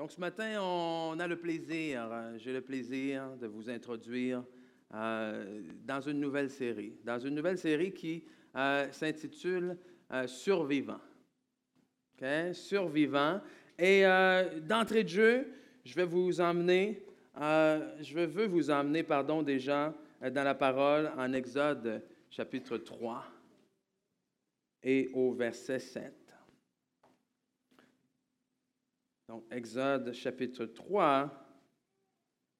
Donc ce matin, on a le plaisir, euh, j'ai le plaisir de vous introduire euh, dans une nouvelle série, dans une nouvelle série qui euh, s'intitule Survivant. Okay? Survivant. Et d'entrée de jeu, je vais vous emmener, je veux vous emmener, pardon, déjà dans la parole en Exode chapitre 3 et au verset 7. Donc, Exode chapitre 3,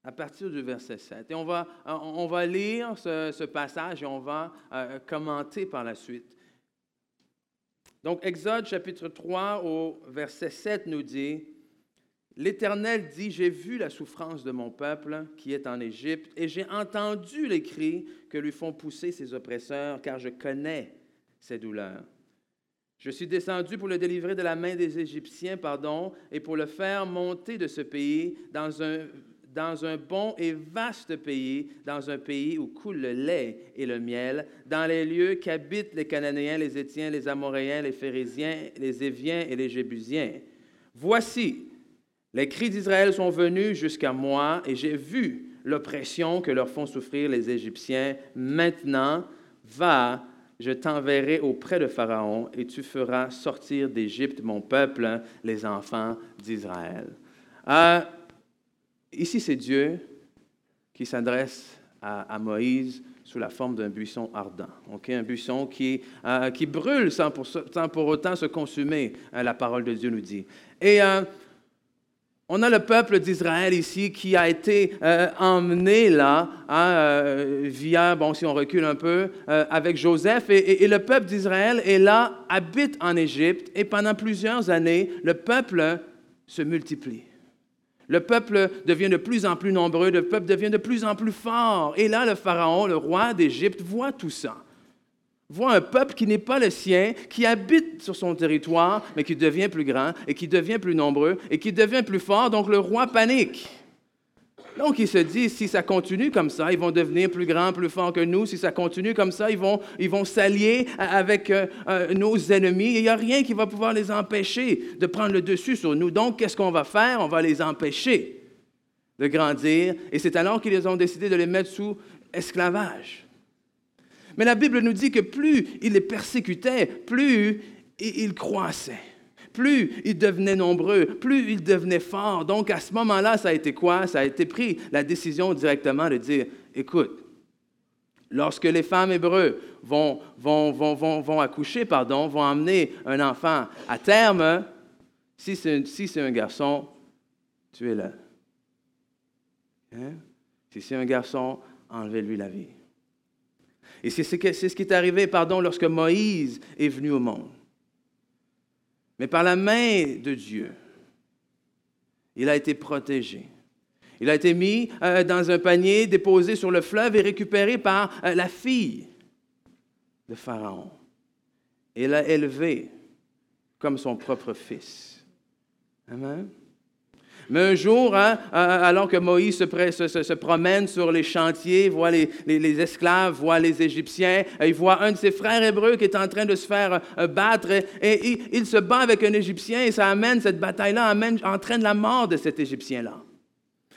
à partir du verset 7. Et on va, lire ce, passage et on va euh, commenter par la suite. Donc, Exode chapitre 3 au verset 7 nous dit, L'Éternel dit, J'ai vu la souffrance de mon peuple qui est en Égypte, et j'ai entendu les cris que lui font pousser ses oppresseurs, car je connais ses douleurs. Je suis descendu pour le délivrer de la main des Égyptiens, pardon, et pour le faire monter de ce pays dans un, dans un bon et vaste pays, dans un pays où coule le lait et le miel, dans les lieux qu'habitent les Cananéens, les Étiens, les Amoréens, les Phérésiens, les Éviens et les Jébusiens. Voici, les cris d'Israël sont venus jusqu'à moi, et j'ai vu l'oppression que leur font souffrir les Égyptiens. Maintenant, va, je t'enverrai auprès de Pharaon et tu feras sortir d'Égypte mon peuple, les enfants d'Israël. Euh, ici, c'est Dieu qui s'adresse à, Moïse sous la forme d'un buisson ardent, un buisson qui, euh, brûle sans pour, autant se consumer, euh, la parole de Dieu nous dit. Et on a le peuple d'Israël ici qui a été euh, emmené là, hein, euh, via, bon, si on recule un peu, euh, avec Joseph. Et, le peuple d'Israël est là, habite en Égypte. Et pendant plusieurs années, le peuple se multiplie. Le peuple devient de plus en plus nombreux, le peuple devient de plus en plus fort. Et là, le Pharaon, le roi d'Égypte, voit tout ça voit un peuple qui n'est pas le sien, qui habite sur son territoire, mais qui devient plus grand et qui devient plus nombreux et qui devient plus fort. Donc le roi panique. Donc il se dit, si ça continue comme ça, ils vont devenir plus grands, plus forts que nous. Si ça continue comme ça, ils vont, ils vont s'allier avec euh, euh, nos ennemis. Il n'y a rien qui va pouvoir les empêcher de prendre le dessus sur nous. Donc qu'est-ce qu'on va faire? On va les empêcher de grandir. Et c'est alors qu'ils ont décidé de les mettre sous esclavage. Mais la Bible nous dit que plus il les persécutait, plus il croissait. Plus ils devenaient nombreux, plus ils devenaient forts. Donc à ce moment-là, ça a été quoi? Ça a été pris la décision directement de dire, écoute, lorsque les femmes hébreux vont, vont, vont, vont accoucher, pardon, vont amener un enfant à terme, si c'est un garçon, tu es là. Hein? Si c'est un garçon, enlevez-lui la vie. Et c'est ce qui est arrivé, pardon, lorsque Moïse est venu au monde. Mais par la main de Dieu, il a été protégé. Il a été mis euh, dans un panier, déposé sur le fleuve et récupéré par euh, la fille de Pharaon. Et l'a élevé comme son propre fils. Amen. Mais un jour, hein, alors que Moïse se, promène sur les chantiers, voit les, esclaves, voit les Égyptiens, euh, il voit un de ses frères hébreux qui est en train de se faire euh, battre et, il, se bat avec un Égyptien et ça amène, cette bataille-là amène, entraîne la mort de cet Égyptien-là.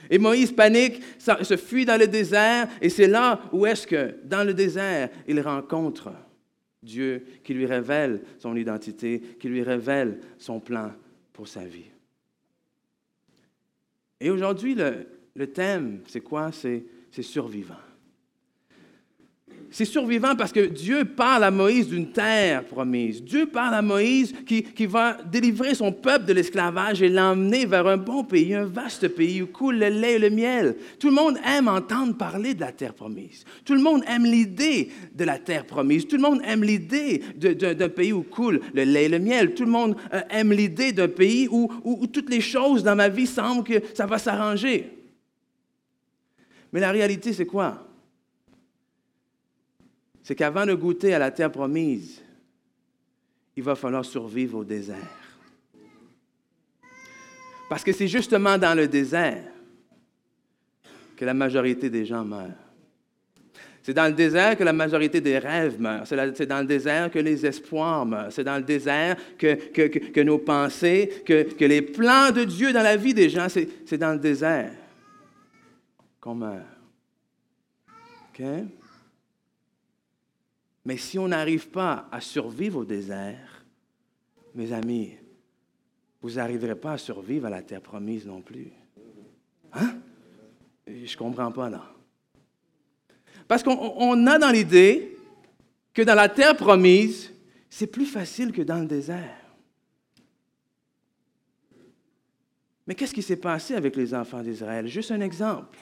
Et Moïse panique, se fuit dans le désert et c'est là où est-ce que, dans le désert, il rencontre Dieu qui lui révèle son identité, qui lui révèle son plan pour sa vie. Et aujourd'hui, le, thème, c'est quoi? C'est survivant. C'est survivant parce que Dieu parle à Moïse d'une terre promise. Dieu parle à Moïse qui, va délivrer son peuple de l'esclavage et l'emmener vers un bon pays, un vaste pays où coule le lait et le miel. Tout le monde aime entendre parler de la terre promise. Tout le monde aime l'idée de la terre promise. Tout le monde aime l'idée d'un pays où coule le lait et le miel. Tout le monde euh, aime l'idée d'un pays où toutes les choses dans ma vie semblent que ça va s'arranger. Mais la réalité, c'est quoi? C'est qu'avant de goûter à la terre promise, il va falloir survivre au désert. Parce que c'est justement dans le désert que la majorité des gens meurent. C'est dans le désert que la majorité des rêves meurent. C'est dans le désert que les espoirs meurent. C'est dans le désert que, que, nos pensées, que, que, les plans de Dieu dans la vie des gens, c'est dans le désert qu'on meurt. OK? Mais si on n'arrive pas à survivre au désert, mes amis, vous n'arriverez pas à survivre à la terre promise non plus. Hein? Je ne comprends pas là. Parce qu'on a dans l'idée que dans la terre promise, c'est plus facile que dans le désert. Mais qu'est-ce qui s'est passé avec les enfants d'Israël? Juste un exemple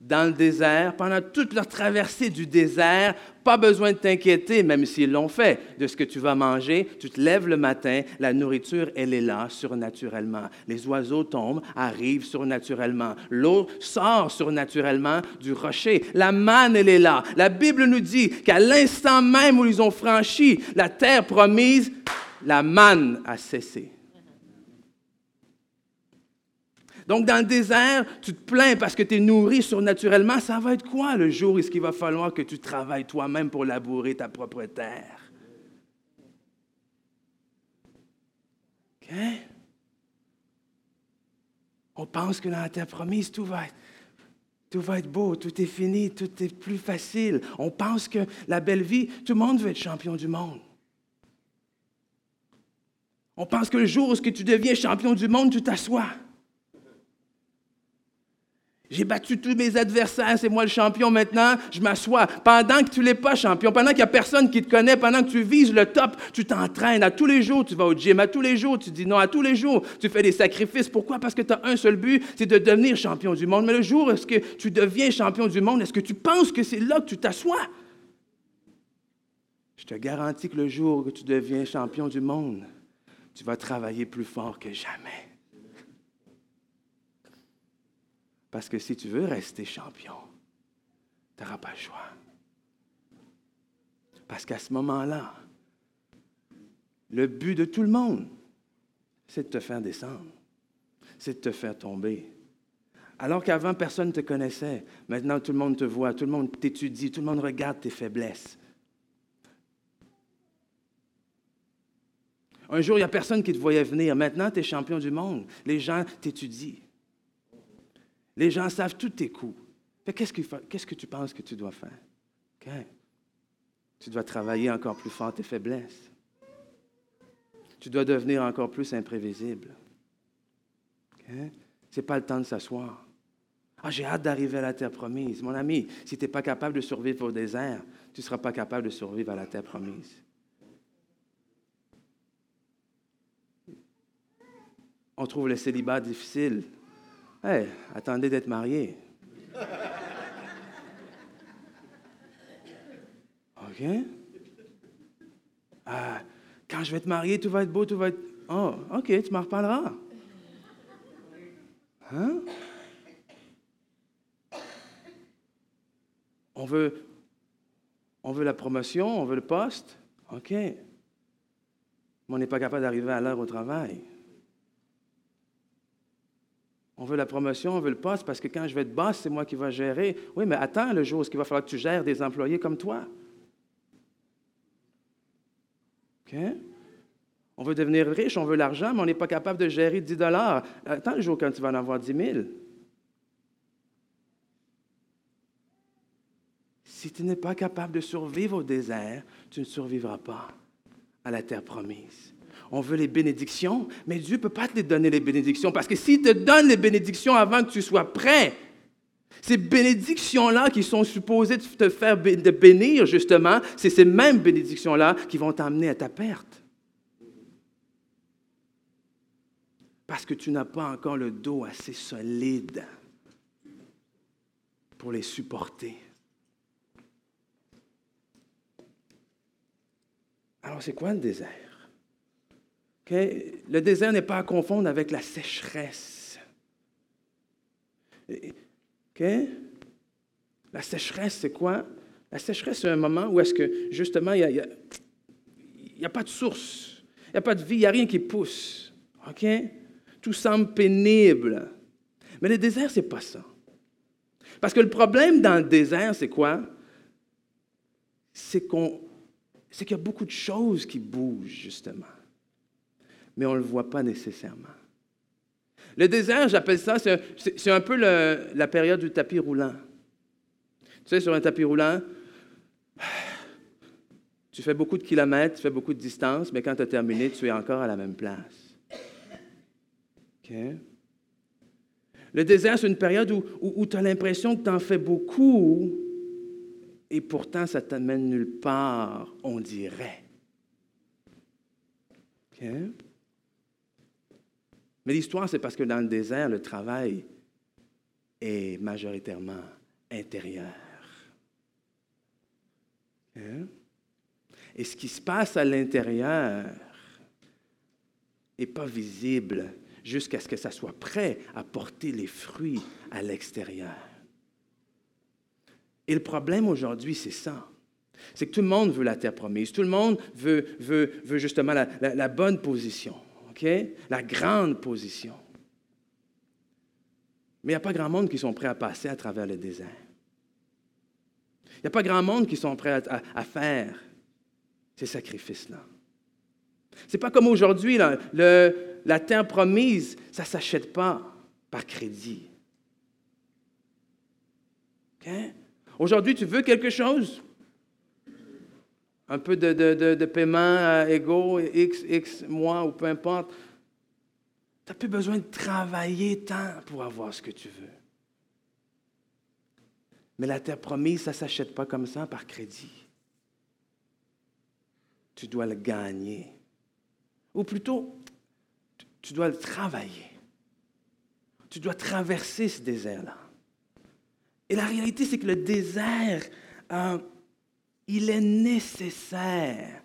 dans le désert, pendant toute leur traversée du désert, pas besoin de t'inquiéter, même s'ils l'ont fait, de ce que tu vas manger. Tu te lèves le matin, la nourriture, elle est là, surnaturellement. Les oiseaux tombent, arrivent surnaturellement. L'eau sort surnaturellement du rocher. La manne, elle est là. La Bible nous dit qu'à l'instant même où ils ont franchi la terre promise, la manne a cessé. Donc, dans le désert, tu te plains parce que tu es nourri surnaturellement. Ça va être quoi le jour où qu'il va falloir que tu travailles toi-même pour labourer ta propre terre? OK? On pense que dans la terre promise, tout va être. Tout va être beau, tout est fini, tout est plus facile. On pense que la belle vie, tout le monde veut être champion du monde. On pense que le jour où tu deviens champion du monde, tu t'assois. J'ai battu tous mes adversaires, c'est moi le champion maintenant, je m'assois. Pendant que tu n'es pas champion, pendant qu'il n'y a personne qui te connaît, pendant que tu vises le top, tu t'entraînes. À tous les jours, tu vas au gym. À tous les jours, tu dis non. À tous les jours, tu fais des sacrifices. Pourquoi? Parce que tu as un seul but, c'est de devenir champion du monde. Mais le jour où est-ce que tu deviens champion du monde, est-ce que tu penses que c'est là que tu t'assois? Je te garantis que le jour où tu deviens champion du monde, tu vas travailler plus fort que jamais. Parce que si tu veux rester champion, tu n'auras pas le choix. Parce qu'à ce moment-là, le but de tout le monde, c'est de te faire descendre, c'est de te faire tomber. Alors qu'avant, personne ne te connaissait. Maintenant, tout le monde te voit, tout le monde t'étudie, tout le monde regarde tes faiblesses. Un jour, il n'y a personne qui te voyait venir. Maintenant, tu es champion du monde. Les gens t'étudient. Les gens savent tous tes coups. Que, qu'est-ce que tu penses que tu dois faire? Tu dois travailler encore plus fort tes faiblesses. Tu dois devenir encore plus imprévisible. Ce n'est pas le temps de s'asseoir. Ah, j'ai hâte d'arriver à la terre promise. Mon ami, si tu n'es pas capable de survivre au désert, tu ne seras pas capable de survivre à la terre promise. On trouve le célibat difficile. Hey, attendez d'être marié. OK? Ah, quand je vais te marier, tout va être beau, tout va être. Oh, OK, tu m'en reparleras. Hein? On veut, on veut la promotion, on veut le poste. OK. Mais on n'est pas capable d'arriver à l'heure au travail. On veut la promotion, on veut le poste, parce que quand je vais être boss, c'est moi qui vais gérer. Oui, mais attends le jour où il va falloir que tu gères des employés comme toi. OK? On veut devenir riche, on veut l'argent, mais on n'est pas capable de gérer 10 dollars. Attends le jour quand tu vas en avoir 10 000. Si tu n'es pas capable de survivre au désert, tu ne survivras pas à la terre promise on veut les bénédictions, mais Dieu ne peut pas te donner les bénédictions parce que s'il te donne les bénédictions avant que tu sois prêt, ces bénédictions-là qui sont supposées te faire bénir, justement, c'est ces mêmes bénédictions-là qui vont t'amener à ta perte. Parce que tu n'as pas encore le dos assez solide pour les supporter. Alors, c'est quoi le désert? Le désert n'est pas à confondre avec la sécheresse. La sécheresse, c'est quoi? La sécheresse, c'est un moment où est-ce que, justement, il n'y a, pas de source, il n'y a pas de vie, il n'y a rien qui pousse. Tout semble pénible. Mais le désert, ce n'est pas ça. Parce que le problème dans le désert, c'est quoi? c'est c'est qu'il y a beaucoup de choses qui bougent, justement. Mais on ne le voit pas nécessairement. Le désert, j'appelle ça, c'est un peu la période du tapis roulant. Tu sais, sur un tapis roulant, tu fais beaucoup de kilomètres, tu fais beaucoup de distance, mais quand tu as terminé, tu es encore à la même place. Le désert, c'est une période où, tu as l'impression que tu en fais beaucoup, et pourtant ça t'amène nulle part, on dirait. Mais l'histoire, c'est parce que dans le désert, le travail est majoritairement intérieur. Et ce qui se passe à l'intérieur n'est pas visible jusqu'à ce que ça soit prêt à porter les fruits à l'extérieur. Et le problème aujourd'hui, c'est ça. C'est que tout le monde veut la terre promise. Tout le monde veut justement la, bonne position, La grande position. Mais il n'y a pas grand monde qui sont prêts à passer à travers le désert. Il n'y a pas grand monde qui sont prêts à, faire ces sacrifices-là. Ce n'est pas comme aujourd'hui, la terre promise, ça ne s'achète pas par crédit. Aujourd'hui, tu veux quelque chose? Un peu de, paiement égaux, X, X mois ou peu importe. Tu n'as plus besoin de travailler tant pour avoir ce que tu veux. Mais la terre promise, ça ne s'achète pas comme ça par crédit. Tu dois le gagner. Ou plutôt, tu dois le travailler. Tu dois traverser ce désert-là. Et la réalité, c'est que le désert, euh, il est nécessaire.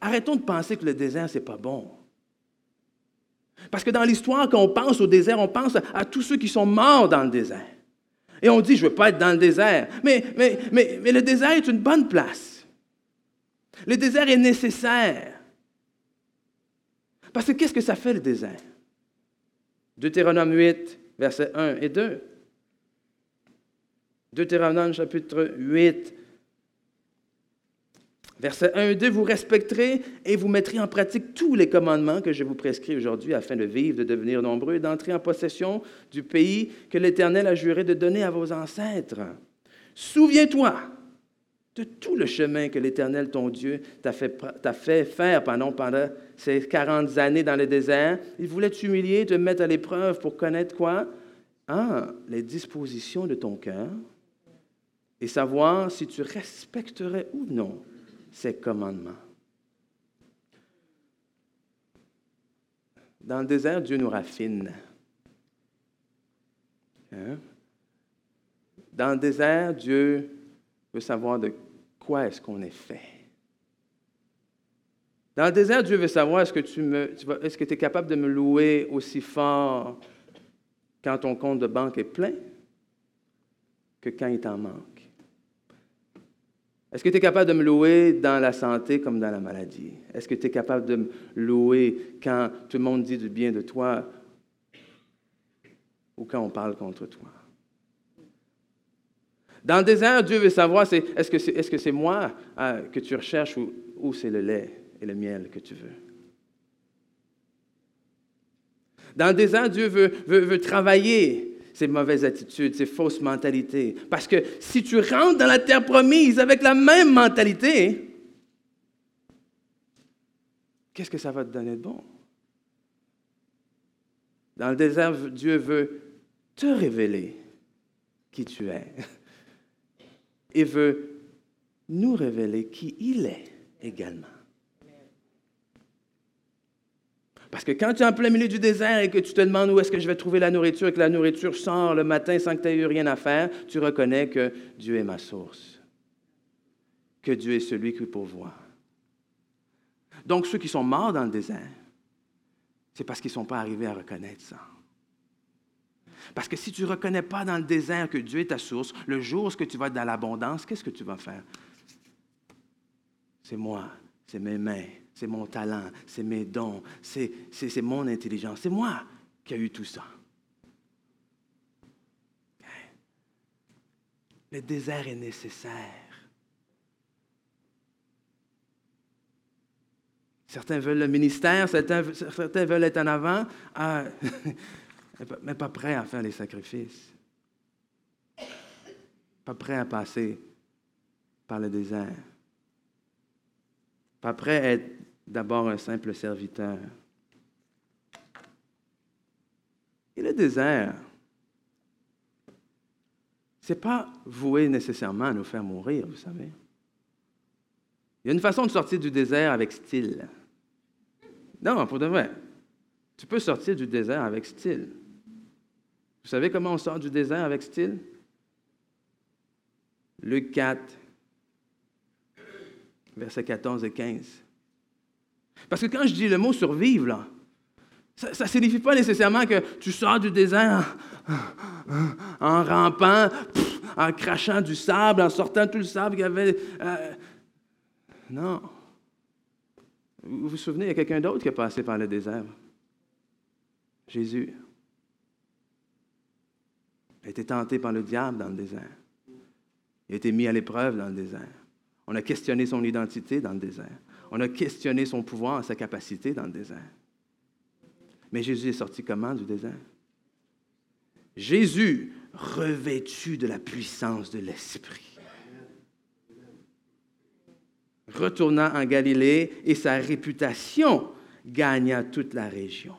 Arrêtons de penser que le désert, ce n'est pas bon. Parce que dans l'histoire, quand on pense au désert, on pense à, tous ceux qui sont morts dans le désert. Et on dit, je ne veux pas être dans le désert. Mais, mais le désert est une bonne place. Le désert est nécessaire. Parce que qu'est-ce que ça fait le désert? Deutéronome 8, versets 1 et 2. Deutéronome chapitre 8, versets 1 et 2, vous respecterez et vous mettrez en pratique tous les commandements que je vous prescris aujourd'hui afin de vivre, de devenir nombreux et d'entrer en possession du pays que l'Éternel a juré de donner à vos ancêtres. Souviens-toi de tout le chemin que l'Éternel, ton Dieu, t'a fait, faire pendant, pendant ces 40 années dans le désert. Il voulait t'humilier, te mettre à l'épreuve pour connaître quoi? Ah, les dispositions de ton cœur, et savoir si tu respecterais ou non ces commandements. Dans le désert, Dieu nous raffine. Hein? Dans le désert, Dieu veut savoir de quoi est-ce qu'on est fait. Dans le désert, Dieu veut savoir est-ce que tu es capable de me louer aussi fort quand ton compte de banque est plein que quand il t'en manque. Est-ce que tu es capable de me louer dans la santé comme dans la maladie? Est-ce que tu es capable de me louer quand tout le monde dit du bien de toi ou quand on parle contre toi? Dans le désert, Dieu veut savoir, est-ce que c'est est -ce moi euh, que tu recherches ou, c'est le lait et le miel que tu veux? Dans le désert, Dieu veut travailler ces mauvaises attitudes, ces fausses mentalités. Parce que si tu rentres dans la terre promise avec la même mentalité, qu'est-ce que ça va te donner de bon? Dans le désert, Dieu veut te révéler qui tu es. Et veut nous révéler qui il est également. Parce que quand tu es en plein milieu du désert et que tu te demandes où est-ce que je vais trouver la nourriture et que la nourriture sort le matin sans que tu aies eu rien à faire, tu reconnais que Dieu est ma source, que Dieu est celui qui pourvoit. Donc ceux qui sont morts dans le désert, c'est parce qu'ils ne sont pas arrivés à reconnaître ça. Parce que si tu ne reconnais pas dans le désert que Dieu est ta source, le jour où tu vas être dans l'abondance, qu'est-ce que tu vas faire? C'est moi, c'est mes mains, c'est mon talent, c'est mes dons, c'est mon intelligence. C'est moi qui ai eu tout ça. Le désert est nécessaire. Certains veulent le ministère, certains, veulent être en avant, ah, mais pas prêts à faire les sacrifices. Pas prêts à passer par le désert. Pas prêt à être d'abord un simple serviteur. Et le désert, ce n'est pas voué nécessairement à nous faire mourir, vous savez. Il y a une façon de sortir du désert avec style. Non, pour de vrai. Tu peux sortir du désert avec style. Vous savez comment on sort du désert avec style? Luc 4, versets 14 et 15. Parce que quand je dis le mot survivre, ça ne signifie pas nécessairement que tu sors du désert en, rampant, en crachant du sable, en sortant tout le sable qu'il y avait. Euh, non. Vous vous souvenez, il y a quelqu'un d'autre qui a passé par le désert? Jésus a été tenté par le diable dans le désert. Il a été mis à l'épreuve dans le désert. On a questionné son identité dans le désert. On a questionné son pouvoir, sa capacité dans le désert. Mais Jésus est sorti comment du désert? Jésus, revêtu de la puissance de l'Esprit, retourna en Galilée et sa réputation gagna toute la région.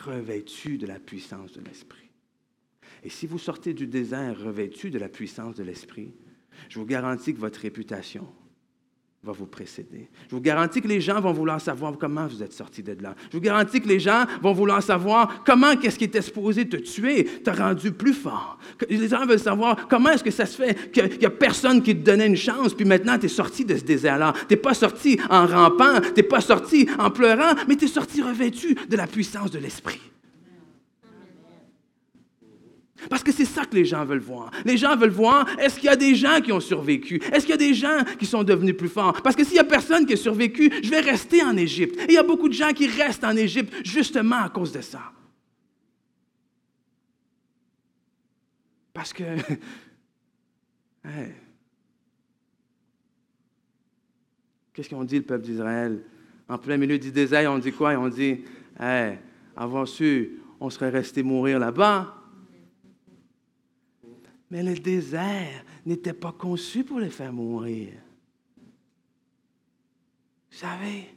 Revêtu de la puissance de l'Esprit. Et si vous sortez du désert revêtu de la puissance de l'Esprit, je vous garantis que votre réputation va vous précéder. Je vous garantis que les gens vont vouloir savoir comment vous êtes sorti de là. Je vous garantis que les gens vont vouloir savoir comment qu'est-ce qui était supposé te tuer t'a rendu plus fort. Les gens veulent savoir comment est-ce que ça se fait qu'il n'y a personne qui te donnait une chance, puis maintenant tu es sorti de ce désert-là. Tu n'es pas sorti en rampant, tu n'es pas sorti en pleurant, mais tu es sorti revêtu de la puissance de l'Esprit. Parce que c'est ça que les gens veulent voir. Les gens veulent voir, est-ce qu'il y a des gens qui ont survécu? Est-ce qu'il y a des gens qui sont devenus plus forts? Parce que s'il n'y a personne qui a survécu, je vais rester en Égypte. Et il y a beaucoup de gens qui restent en Égypte justement à cause de ça. Parce que... Qu'est-ce qu'on dit, le peuple d'Israël? En plein milieu du désert, on dit quoi? On dit, hey, avant su, on serait resté mourir là-bas. Mais le désert n'était pas conçu pour les faire mourir. Vous savez?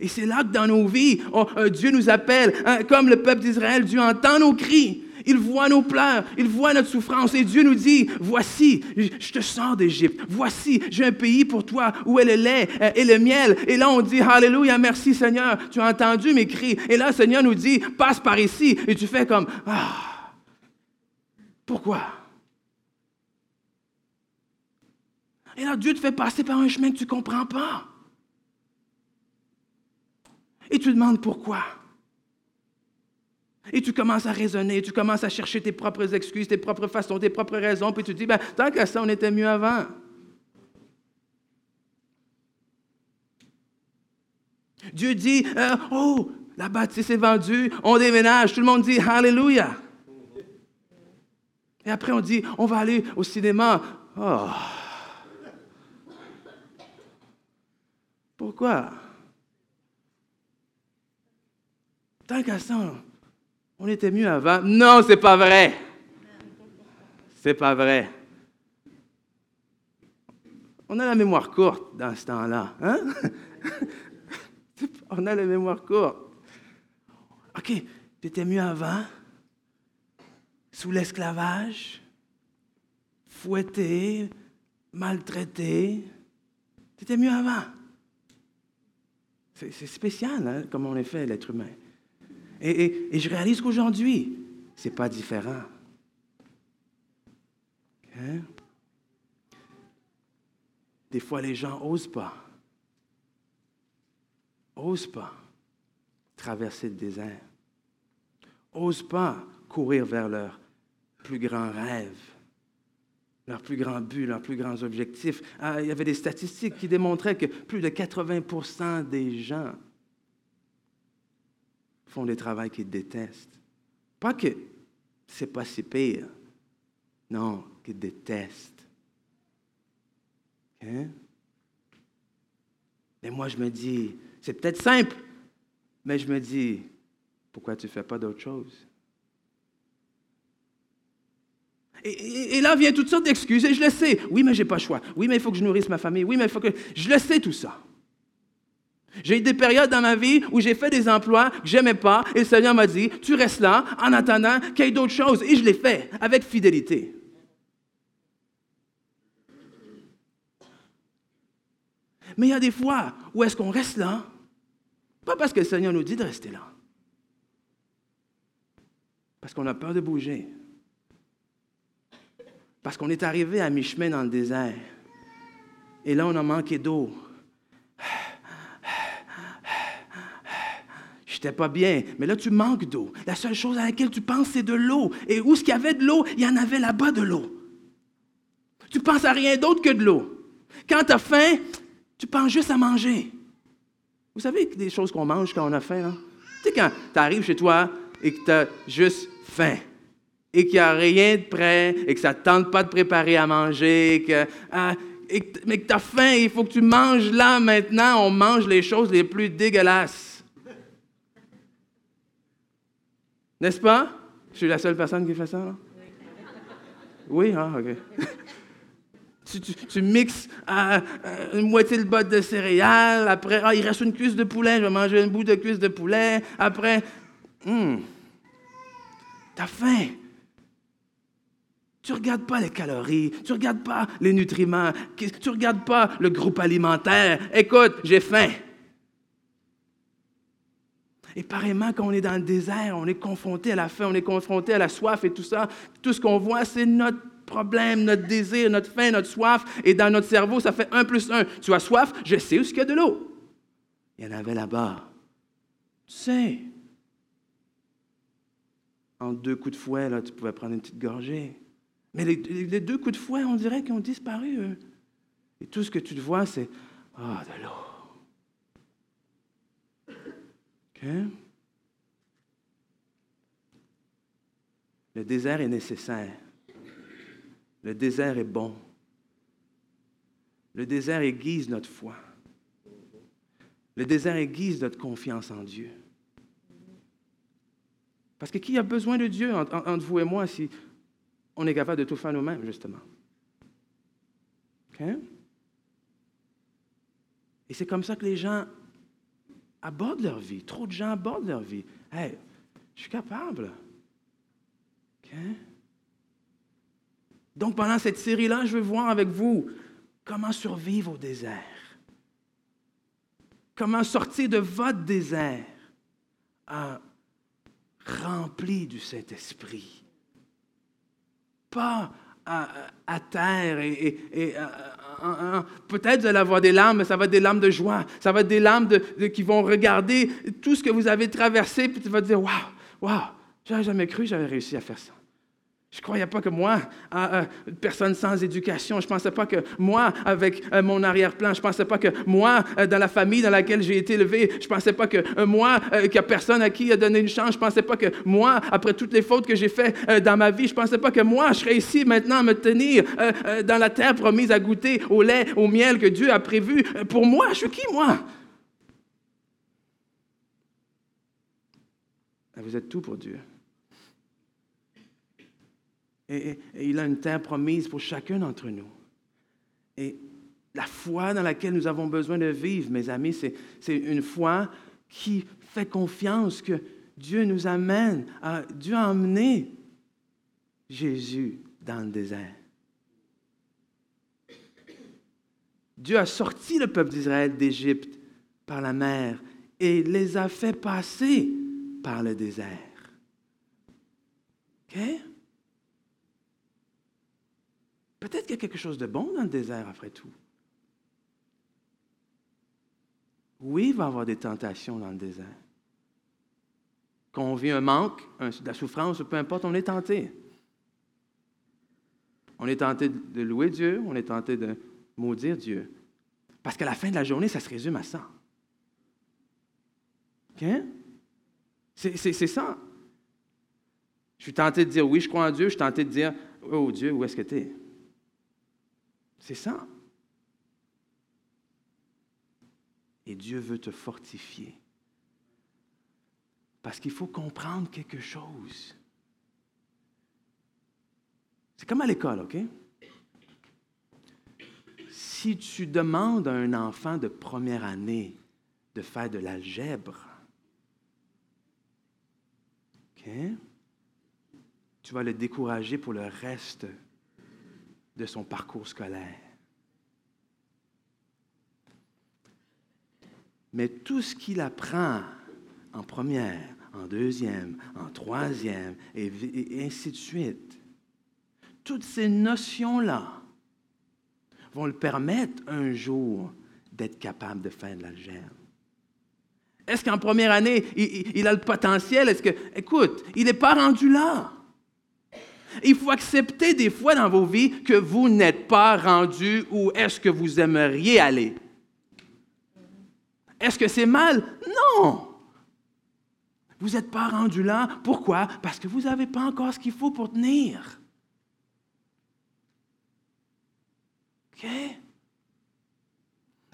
Et c'est là que dans nos vies, euh, Dieu nous appelle, hein, comme le peuple d'Israël, Dieu entend nos cris, il voit nos pleurs, il voit notre souffrance et Dieu nous dit, voici, je te sors d'Égypte, voici, j'ai un pays pour toi où est le lait euh, et le miel. Et là, on dit, Alléluia, merci Seigneur, tu as entendu mes cris. Et là, Seigneur nous dit, passe par ici. Et tu fais comme, ah, pourquoi? Et là, Dieu te fait passer par un chemin que tu ne comprends pas. Et tu demandes pourquoi. Et tu commences à raisonner, tu commences à chercher tes propres excuses, tes propres façons, tes propres raisons, puis tu te dis, ben, tant qu'à ça, on était mieux avant. Dieu dit, euh, oh, la bâtisse est vendue, on déménage, tout le monde dit Alléluia. Et après, on dit, on va aller au cinéma. Oh. Pourquoi? Tant qu'à on était mieux avant. Non, c'est pas vrai. C'est pas vrai. On a la mémoire courte dans ce temps-là. Hein? on a la mémoire courte. OK, tu étais mieux avant, sous l'esclavage, fouetté, maltraité? Tu étais mieux avant? C'est spécial, hein, comme on est fait, l'être humain. Et, je réalise qu'aujourd'hui, ce n'est pas différent. Des fois, les gens n'osent pas. Osent pas traverser le désert. Osent pas courir vers leur plus grand rêve leur plus grand but, leurs plus grands objectifs. Ah, il y avait des statistiques qui démontraient que plus de 80% des gens font des travaux qu'ils détestent. Pas que c'est pas si pire, non, qu'ils détestent. Hein? Mais moi, je me dis, c'est peut-être simple, mais je me dis, pourquoi tu ne fais pas d'autre chose? Et, là vient toutes sortes d'excuses, et je le sais. Oui, mais je n'ai pas le choix. Oui, mais il faut que je nourrisse ma famille. Oui, mais il faut que... Je le sais tout ça. J'ai eu des périodes dans ma vie où j'ai fait des emplois que j'aimais pas, et le Seigneur m'a dit, tu restes là en attendant qu'il y ait d'autres choses. Et je l'ai fait avec fidélité. Mais il y a des fois où est-ce qu'on reste là, pas parce que le Seigneur nous dit de rester là, parce qu'on a peur de bouger, parce qu'on est arrivé à mi-chemin dans le désert, et là on a manqué d'eau. J'étais pas bien, mais là tu manques d'eau. La seule chose à laquelle tu penses, c'est de l'eau. Et où est-ce qu'il y avait de l'eau? Il y en avait là-bas de l'eau. Tu penses à rien d'autre que de l'eau. Quand tu as faim, tu penses juste à manger. Vous savez des choses qu'on mange quand on a faim, Tu sais, quand tu arrives chez toi et que tu as juste faim, et qu'il n'y a rien de prêt, et que ça ne tente pas de préparer à manger, que, ah, mais que tu as faim, il faut que tu manges là maintenant, on mange les choses les plus dégueulasses. N'est-ce pas? Je suis la seule personne qui fait ça? Oui, ah, OK tu, mixes euh, euh, une moitié de botte de céréales. Après, ah, il reste une cuisse de poulet, je vais manger un bout de cuisse de poulet. Après, hmm, t'as faim. Tu ne regardes pas les calories, tu ne regardes pas les nutriments, tu ne regardes pas le groupe alimentaire. Écoute, j'ai faim. Et pareillement, quand on est dans le désert, on est confronté à la faim, on est confronté à la soif et tout ça. Tout ce qu'on voit, c'est notre problème, notre désir, notre faim, notre soif. Et dans notre cerveau, ça fait un plus un. Tu as soif, je sais où il y a de l'eau. Il y en avait là-bas. Tu sais. En deux coups de fouet, là, tu pouvais prendre une petite gorgée. Mais les, deux coups de fouet, on dirait qu'ils ont disparu. Et tout ce que tu te vois, c'est Ah, de l'eau. OK? Le désert est nécessaire. Le désert est bon. Le désert aiguise notre foi. Le désert aiguise notre confiance en Dieu. Parce que qui a besoin de Dieu entre vous et moi si on est capable de tout faire nous-mêmes, justement? Et c'est comme ça que les gens abordent leur vie. Trop de gens abordent leur vie. Hey, je suis capable. Donc, pendant cette série-là, je veux voir avec vous comment survivre au désert. Comment sortir de votre désert rempli du Saint-Esprit. Pas à, terre et, peut-être vous allez avoir des larmes, mais ça va être des larmes de joie. Ça va être des larmes de, qui vont regarder tout ce que vous avez traversé, puis tu vas dire, waouh, waouh, j'avais jamais cru j'avais réussi à faire ça. Je ne croyais pas que moi, euh, euh, personne sans éducation, je ne pensais pas que moi, avec euh, mon arrière-plan, je ne pensais pas que moi, dans la famille dans laquelle j'ai été élevé, je ne pensais pas que moi, qu'il n'y a personne à qui a donné une chance, je ne pensais pas que moi, après toutes les fautes que j'ai faites dans ma vie, je ne pensais pas que moi, je serais ici maintenant à me tenir dans la terre promise à goûter au lait, au miel que Dieu a prévu pour moi. Je suis qui, moi? Vous êtes tout pour Dieu. Et, il a une terre promise pour chacun d'entre nous. Et la foi dans laquelle nous avons besoin de vivre, mes amis, c'est une foi qui fait confiance que Dieu nous amène, à, Dieu a emmené Jésus dans le désert. Dieu a sorti le peuple d'Israël d'Égypte par la mer et les a fait passer par le désert. OK? Peut-être qu'il y a quelque chose de bon dans le désert, après tout. Oui, il va y avoir des tentations dans le désert. Quand on vit un manque, de la souffrance, peu importe, on est tenté. On est tenté de louer Dieu, on est tenté de maudire Dieu. Parce qu'à la fin de la journée, ça se résume à ça. OK? C'est ça. Je suis tenté de dire oui, je crois en Dieu. Je suis tenté de dire oh Dieu, où est-ce que tu es? C'est ça. Et Dieu veut te fortifier. Parce qu'il faut comprendre quelque chose. C'est comme à l'école, OK? Si tu demandes à un enfant de première année de faire de l'algèbre, OK? Tu vas le décourager pour le reste de son parcours scolaire. Mais tout ce qu'il apprend en première, en deuxième, en troisième, et, ainsi de suite, toutes ces notions-là vont le permettre un jour d'être capable de faire de l'algèbre. Est-ce qu'en première année, il, il, a le potentiel? Est-ce que, écoute, il n'est pas rendu là. Il faut accepter des fois dans vos vies que vous n'êtes pas rendu où est-ce que vous aimeriez aller. Est-ce que c'est mal? Non. Vous n'êtes pas rendu là. Pourquoi? Parce que vous n'avez pas encore ce qu'il faut pour tenir.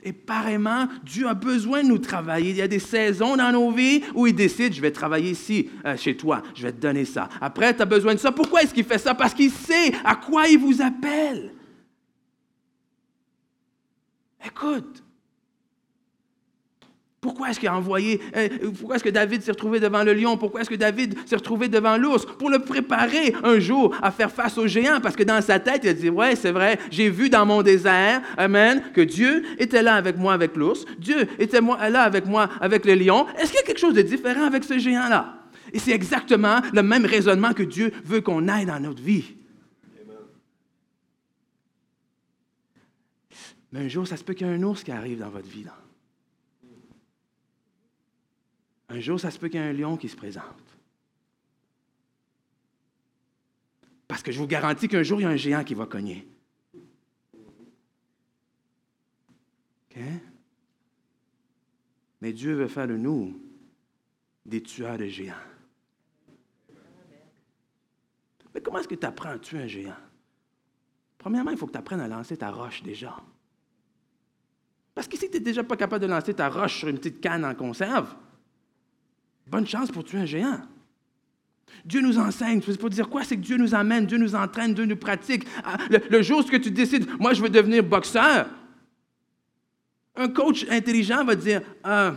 Et pareillement, Dieu a besoin de nous travailler. Il y a des saisons dans nos vies où il décide, je vais travailler ici, euh, chez toi, je vais te donner ça. Après, tu as besoin de ça. Pourquoi est-ce qu'il fait ça? Parce qu'il sait à quoi il vous appelle. Écoute, pourquoi est-ce qu'il a envoyé, euh, pourquoi est-ce que David s'est retrouvé devant le lion? Pourquoi est-ce que David s'est retrouvé devant l'ours? Pour le préparer un jour à faire face au géant, parce que dans sa tête, il a dit, ouais, c'est vrai, j'ai vu dans mon désert, Amen, que Dieu était là avec moi avec l'ours, Dieu était là avec moi avec le lion. Est-ce qu'il y a quelque chose de différent avec ce géant-là? Et c'est exactement le même raisonnement que Dieu veut qu'on aille dans notre vie. Mais un jour, ça se peut qu'il y ait un ours qui arrive dans votre vie. Là. Un jour, ça se peut qu'il y ait un lion qui se présente. Parce que je vous garantis qu'un jour, il y a un géant qui va cogner. OK? Mais Dieu veut faire de nous des tueurs de géants. Mais comment est-ce que tu apprends à tuer un géant? Premièrement, il faut que tu apprennes à lancer ta roche déjà. Parce que si tu n'es déjà pas capable de lancer ta roche sur une petite canne en conserve, Bonne chance pour tuer un géant. Dieu nous enseigne. C'est pour dire quoi? C'est que Dieu nous amène, Dieu nous entraîne, Dieu nous pratique. Ah, le, jour où tu décides, moi je veux devenir boxeur, un coach intelligent va dire, ah,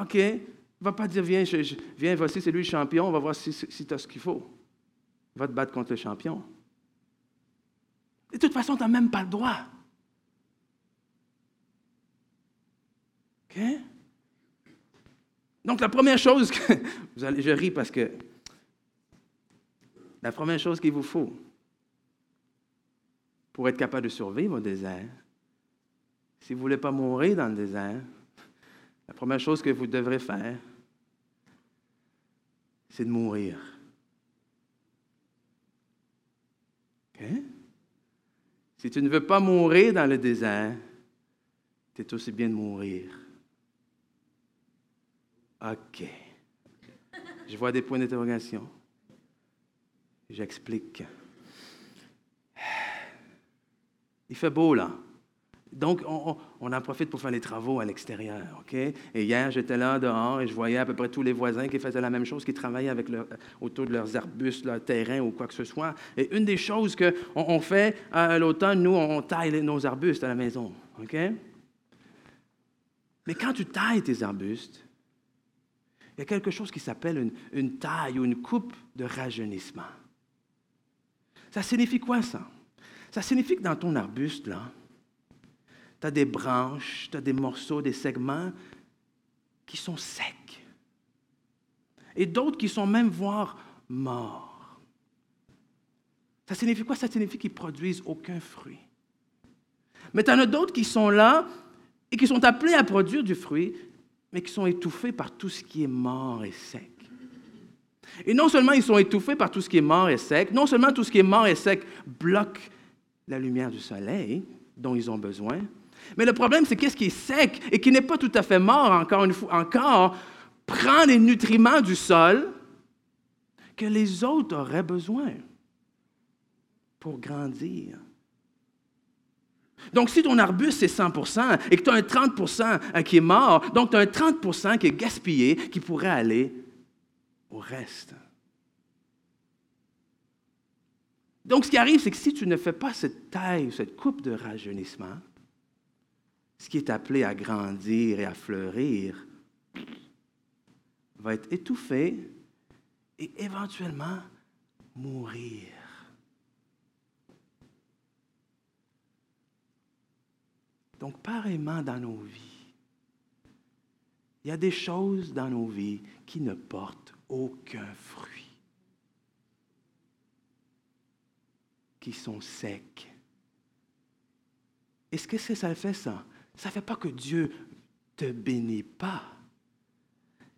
OK, il ne va pas dire, viens, viens, voici, c'est lui le champion, on va voir si, si tu as ce qu'il faut. Va te battre contre le champion. De toute façon, tu n'as même pas le droit. OK? Donc, la première chose, que, je ris parce que la première chose qu'il vous faut pour être capable de survivre au désert, si vous ne voulez pas mourir dans le désert, la première chose que vous devrez faire, c'est de mourir. Si tu ne veux pas mourir dans le désert, c'est aussi bien de mourir. OK. Je vois des points d'interrogation. J'explique. Il fait beau là. Donc, on, en profite pour faire les travaux à l'extérieur, OK? Et hier, j'étais là dehors et je voyais à peu près tous les voisins qui faisaient la même chose, qui travaillaient avec autour de leurs arbustes, leur terrain ou quoi que ce soit. Et une des choses qu'on on fait à l'automne, nous, on taille nos arbustes à la maison, OK? Mais quand tu tailles tes arbustes, il y a quelque chose qui s'appelle une, taille ou une coupe de rajeunissement. Ça signifie quoi ça? Ça signifie que dans ton arbuste, là, tu as des branches, tu as des morceaux, des segments qui sont secs. Et d'autres qui sont même voire morts. Ça signifie quoi? Ça signifie qu'ils produisent aucun fruit. Mais tu en as d'autres qui sont là et qui sont appelés à produire du fruit, mais qui sont étouffés par tout ce qui est mort et sec. Et non seulement ils sont étouffés par tout ce qui est mort et sec, non seulement tout ce qui est mort et sec bloque la lumière du soleil dont ils ont besoin, mais le problème, c'est qu'est-ce qui est sec et qui n'est pas tout à fait mort, encore une fois, encore, prend les nutriments du sol que les autres auraient besoin pour grandir. Donc, si ton arbuste, c'est 100% et que tu as un 30% qui est mort, donc tu as un 30% qui est gaspillé, qui pourrait aller au reste. Donc, ce qui arrive, c'est que si tu ne fais pas cette taille, cette coupe de rajeunissement, ce qui est appelé à grandir et à fleurir va être étouffé et éventuellement mourir. Donc, pareillement dans nos vies, il y a des choses dans nos vies qui ne portent aucun fruit, qui sont secs. Et ce que ça fait, ça? Ça ne fait pas que Dieu te bénit pas.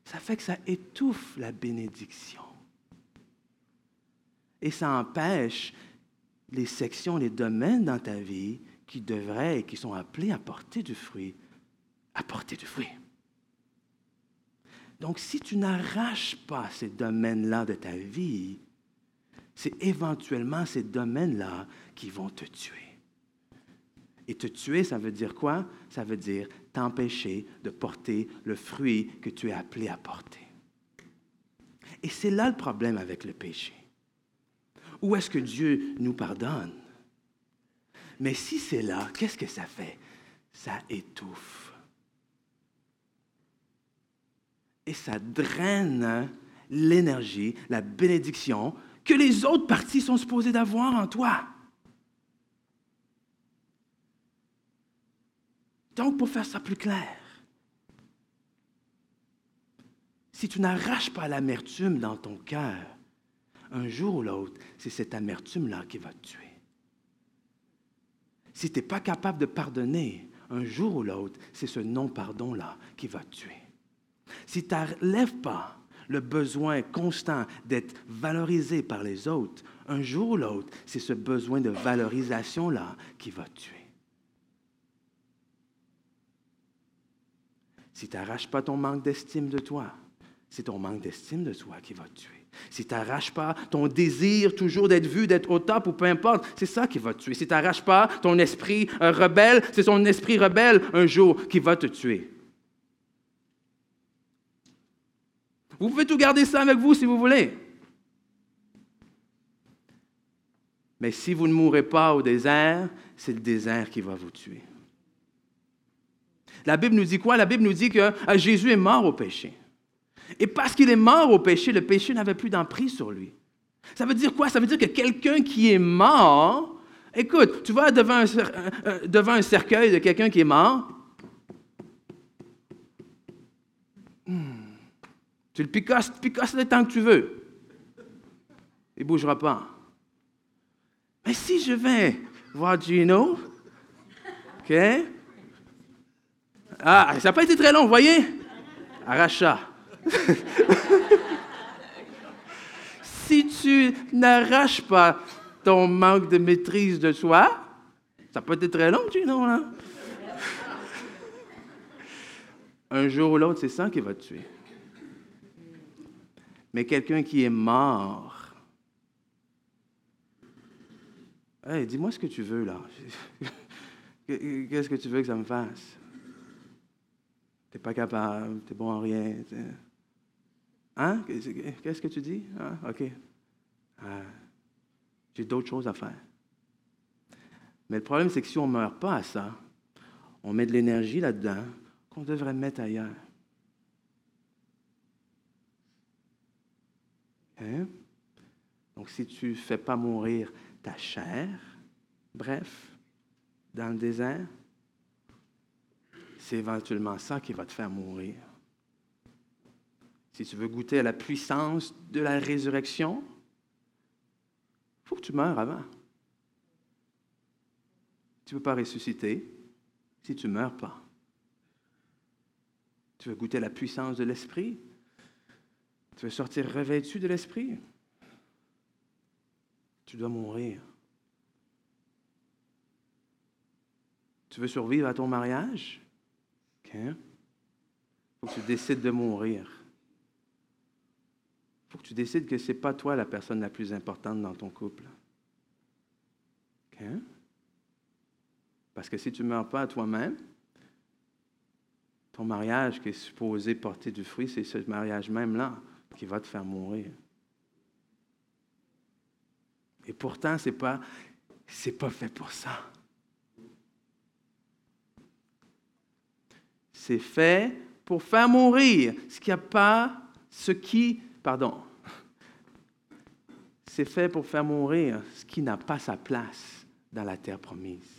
Ça fait que ça étouffe la bénédiction. Et ça empêche les sections, les domaines dans ta vie qui devraient et qui sont appelés à porter du fruit, à porter du fruit. Donc, si tu n'arraches pas ces domaines-là de ta vie, c'est éventuellement ces domaines-là qui vont te tuer. Et te tuer, ça veut dire quoi? Ça veut dire t'empêcher de porter le fruit que tu es appelé à porter. Et c'est là le problème avec le péché. Où est-ce que Dieu nous pardonne? Mais si c'est là, qu'est-ce que ça fait? Ça étouffe. Et ça draine l'énergie, la bénédiction que les autres parties sont supposées d'avoir en toi. Donc, pour faire ça plus clair, si tu n'arraches pas l'amertume dans ton cœur, un jour ou l'autre, c'est cette amertume-là qui va te tuer. Si tu n'es pas capable de pardonner, un jour ou l'autre, c'est ce non-pardon-là qui va te tuer. Si tu n'enlèves pas le besoin constant d'être valorisé par les autres, un jour ou l'autre, c'est ce besoin de valorisation-là qui va te tuer. Si tu n'arraches pas ton manque d'estime de toi, c'est ton manque d'estime de toi qui va te tuer. Si tu n'arraches pas ton désir toujours d'être vu, d'être au top ou peu importe, c'est ça qui va te tuer. Si tu n'arraches pas ton esprit euh, rebelle, c'est son esprit rebelle un jour qui va te tuer. Vous pouvez tout garder ça avec vous si vous voulez. Mais si vous ne mourrez pas au désert, c'est le désert qui va vous tuer. La Bible nous dit quoi? La Bible nous dit que euh, Jésus est mort au péché. Et parce qu'il est mort au péché, le péché n'avait plus d'emprise sur lui. Ça veut dire quoi? Ça veut dire que quelqu'un qui est mort, écoute, tu vas devant un, euh, euh, devant un cercueil de quelqu'un qui est mort, hmm, tu le picasses, picasses le temps que tu veux. Il ne bougera pas. Mais si je vais voir Gino, OK? Ah, ça n'a pas été très long, voyez? Arracha. si tu n'arraches pas ton manque de maîtrise de soi, ça peut être très long, tu non, là? Un jour ou l'autre, c'est ça qui va te tuer. Mais quelqu'un qui est mort, dis-moi ce que tu veux, là. Qu'est-ce que tu veux que ça me fasse? T'es pas capable, t'es bon en rien. Hein? Qu'est-ce que tu dis? Ah, OK. Ah, j'ai d'autres choses à faire. Mais le problème, c'est que si on ne meurt pas à ça, on met de l'énergie là-dedans qu'on devrait mettre ailleurs. Hein? Donc, si tu ne fais pas mourir ta chair, bref, dans le désert, c'est éventuellement ça qui va te faire mourir. Si tu veux goûter à la puissance de la résurrection, il faut que tu meurs avant. Tu ne peux pas ressusciter si tu ne meurs pas. Tu veux goûter à la puissance de l'Esprit? Tu veux sortir revêtu de l'Esprit? Tu dois mourir. Tu veux survivre à ton mariage? Il faut que tu décides de mourir. Faut que tu décides que ce n'est pas toi la personne la plus importante dans ton couple. Parce que si tu ne meurs pas à toi-même, ton mariage qui est supposé porter du fruit, c'est ce mariage même-là qui va te faire mourir. Et pourtant, ce n'est pas, pas fait pour ça. C'est fait pour faire mourir ce qui a pas, ce qui, pardon, c'est fait pour faire mourir ce qui n'a pas sa place dans la terre promise.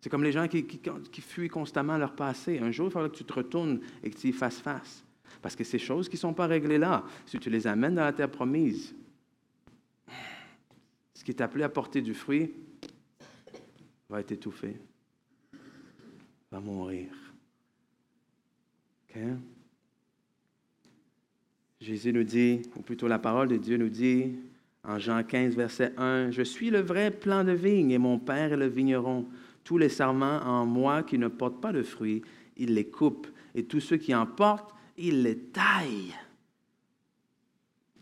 C'est comme les gens qui, fuient constamment leur passé. Un jour, il faudra que tu te retournes et que tu y fasses face. Parce que ces choses qui ne sont pas réglées là, si tu les amènes dans la terre promise, ce qui est appelé à porter du fruit va être étouffé, va mourir. Jésus nous dit, ou plutôt la parole de Dieu nous dit, en Jean 15, verset 1, Je suis le vrai plan de vigne et mon Père est le vigneron. Tous les serments en moi qui ne portent pas de fruits, il les coupe. Et tous ceux qui en portent, il les taille,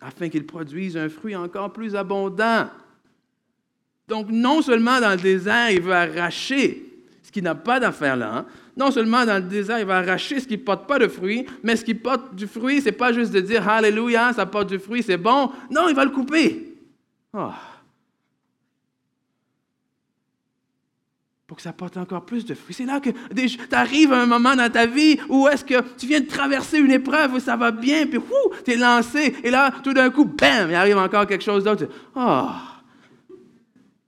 afin qu'ils produisent un fruit encore plus abondant. Donc, non seulement dans le désert, il veut arracher ce qui n'a pas d'affaire là. Hein. Non seulement dans le désert, il va arracher ce qui ne porte pas de fruit, mais ce qui porte du fruit, ce n'est pas juste de dire Alléluia, ça porte du fruit, c'est bon. Non, il va le couper. Oh. Pour que ça porte encore plus de fruits. C'est là que tu arrives à un moment dans ta vie où est-ce que tu viens de traverser une épreuve où ça va bien, puis tu es lancé, et là, tout d'un coup, bam, il arrive encore quelque chose d'autre. Oh,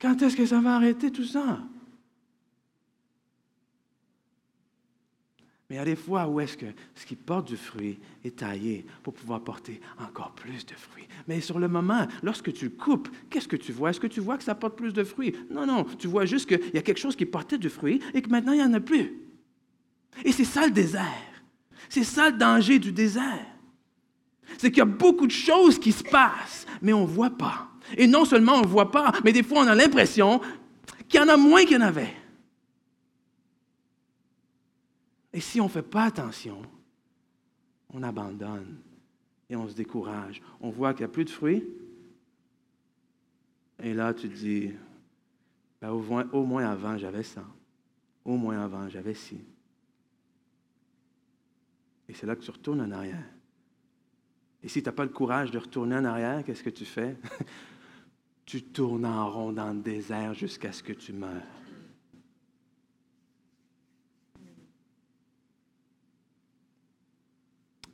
quand est-ce que ça va arrêter tout ça? Mais il y a des fois où est-ce que ce qui porte du fruit est taillé pour pouvoir porter encore plus de fruits. Mais sur le moment, lorsque tu coupes, qu'est-ce que tu vois? Est-ce que tu vois que ça porte plus de fruits? Non, non, tu vois juste qu'il y a quelque chose qui portait du fruit et que maintenant il n'y en a plus. Et c'est ça le désert. C'est ça le danger du désert. C'est qu'il y a beaucoup de choses qui se passent, mais on ne voit pas. Et non seulement on ne voit pas, mais des fois on a l'impression qu'il y en a moins qu'il y en avait. Et si on ne fait pas attention, on abandonne et on se décourage. On voit qu'il n'y a plus de fruits. Et là, tu te dis, ben, au, moins, avant, j'avais ça. Au moins avant, j'avais ci. Et c'est là que tu retournes en arrière. Et si tu n'as pas le courage de retourner en arrière, qu'est-ce que tu fais? tu tournes en rond dans le désert jusqu'à ce que tu meurs.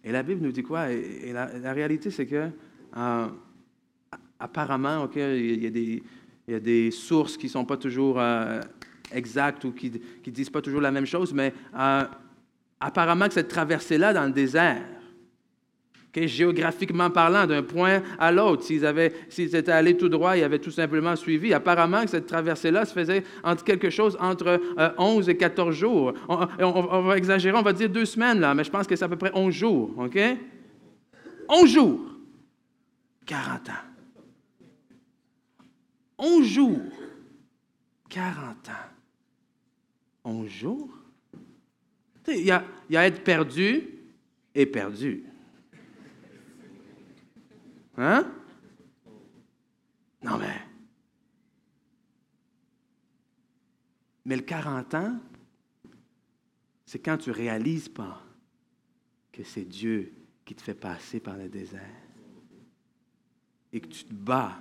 Et la Bible nous dit quoi? Et, la, réalité, c'est que euh, apparemment, OK, il y, a des, sources qui ne sont pas toujours euh, exactes ou qui ne disent pas toujours la même chose, mais euh, apparemment que cette traversée-là dans le désert, géographiquement parlant, d'un point à l'autre. S'ils, avaient, s'ils étaient allés tout droit, ils avaient tout simplement suivi. Apparemment cette traversée-là se faisait entre quelque chose entre 11 euh, et 14 jours. On, va exagérer, on va dire deux semaines, là, mais je pense que c'est à peu près 11 jours, OK? 11 jours. 40 ans. 11 jours. 40 ans. 11 jours? Il y a, y a être perdu et perdu. Hein? Non, mais. Mais le 40 ans, c'est quand tu ne réalises pas que c'est Dieu qui te fait passer par le désert et que tu te bats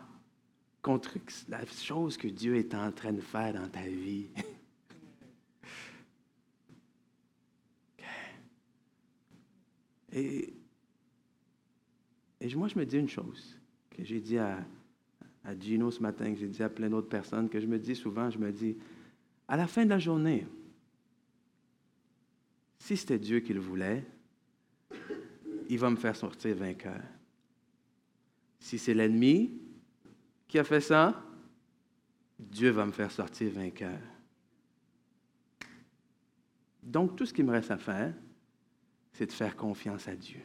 contre la chose que Dieu est en train de faire dans ta vie. Et et moi, je me dis une chose que j'ai dit à, à Gino ce matin, que j'ai dit à plein d'autres personnes, que je me dis souvent, je me dis, à la fin de la journée, si c'était Dieu qui le voulait, il va me faire sortir vainqueur. Si c'est l'ennemi qui a fait ça, Dieu va me faire sortir vainqueur. Donc, tout ce qu'il me reste à faire, c'est de faire confiance à Dieu.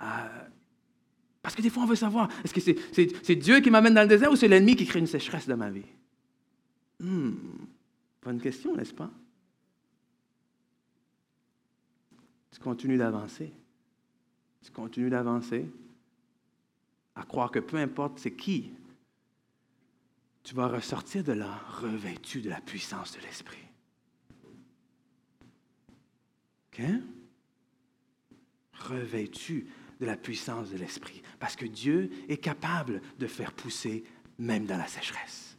Euh, parce que des fois, on veut savoir, est-ce que c'est, Dieu qui m'amène dans le désert ou c'est l'ennemi qui crée une sécheresse dans ma vie? Hmm, bonne question, n'est-ce pas? Tu continues d'avancer. Tu continues d'avancer, à croire que peu importe c'est qui, tu vas ressortir de là revêtu de la puissance de l'Esprit. Revêtu de la puissance de l'Esprit. Parce que Dieu est capable de faire pousser même dans la sécheresse.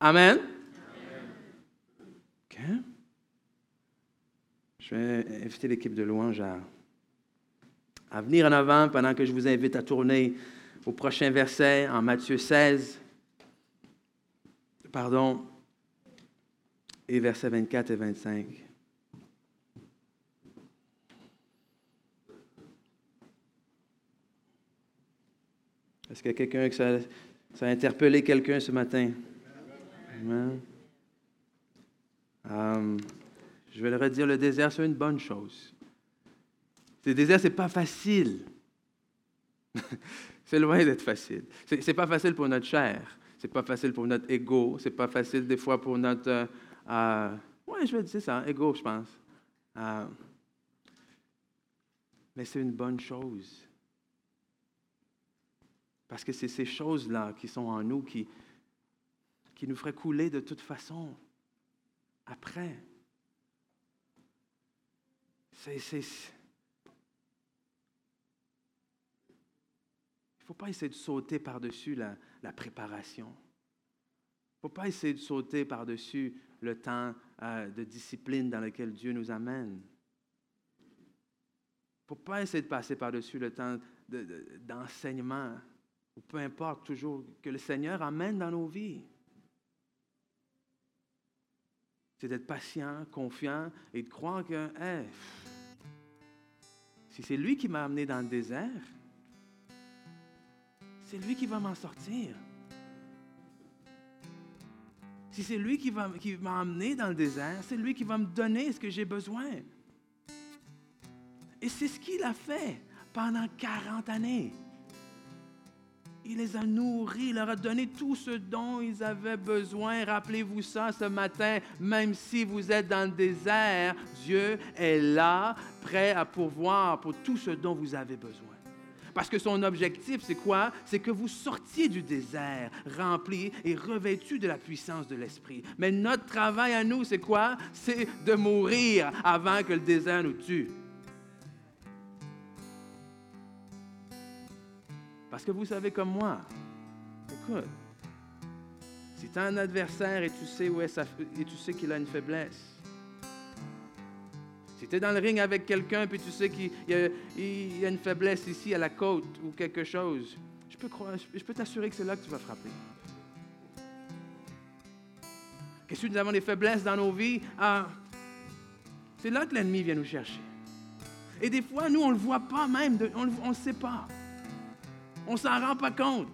Amen. Je vais inviter l'équipe de louange à, à venir en avant pendant que je vous invite à tourner au prochain verset en Matthieu 16. Pardon. Et versets 24 et 25. Est-ce qu'il y a quelqu'un que ça, a interpellé quelqu'un ce matin? Um, je vais le redire, le désert, c'est une bonne chose. Le désert, ce n'est pas facile. c'est loin d'être facile. Ce n'est pas facile pour notre chair. C'est pas facile pour notre ego. C'est pas facile des fois pour notre... Euh, euh je vais dire ça, ego, je pense. Euh, mais c'est une bonne chose. Parce que c'est ces choses-là qui sont en nous qui, qui nous feraient couler de toute façon après. C'est, il ne faut pas essayer de sauter par-dessus la, la préparation. Il ne faut pas essayer de sauter par-dessus le temps euh, de discipline dans lequel Dieu nous amène. Il ne faut pas essayer de passer par-dessus le temps d'enseignement ou peu importe toujours, que le Seigneur amène dans nos vies. C'est d'être patient, confiant et de croire que, si c'est lui qui m'a amené dans le désert, c'est lui qui va m'en sortir. Si c'est lui qui, va, qui m'a amené dans le désert, c'est lui qui va me donner ce que j'ai besoin. Et c'est ce qu'il a fait pendant 40 années. Il les a nourris, il leur a donné tout ce dont ils avaient besoin. Rappelez-vous ça ce matin, même si vous êtes dans le désert, Dieu est là, prêt à pourvoir pour tout ce dont vous avez besoin. Parce que son objectif, c'est quoi? C'est que vous sortiez du désert rempli et revêtu de la puissance de l'Esprit. Mais notre travail à nous, c'est quoi? C'est de mourir avant que le désert nous tue. Parce que vous savez comme moi, écoute, si tu as un adversaire et tu sais où est et tu sais qu'il a une faiblesse, si tu es dans le ring avec quelqu'un et tu sais qu'il y, a une faiblesse ici à la côte ou quelque chose, je peux, t'assurer que c'est là que tu vas frapper. Que si nous avons des faiblesses dans nos vies, ah, c'est là que l'ennemi vient nous chercher. Et des fois, nous, on ne le voit pas même, on ne le sait pas. On s'en rend pas compte.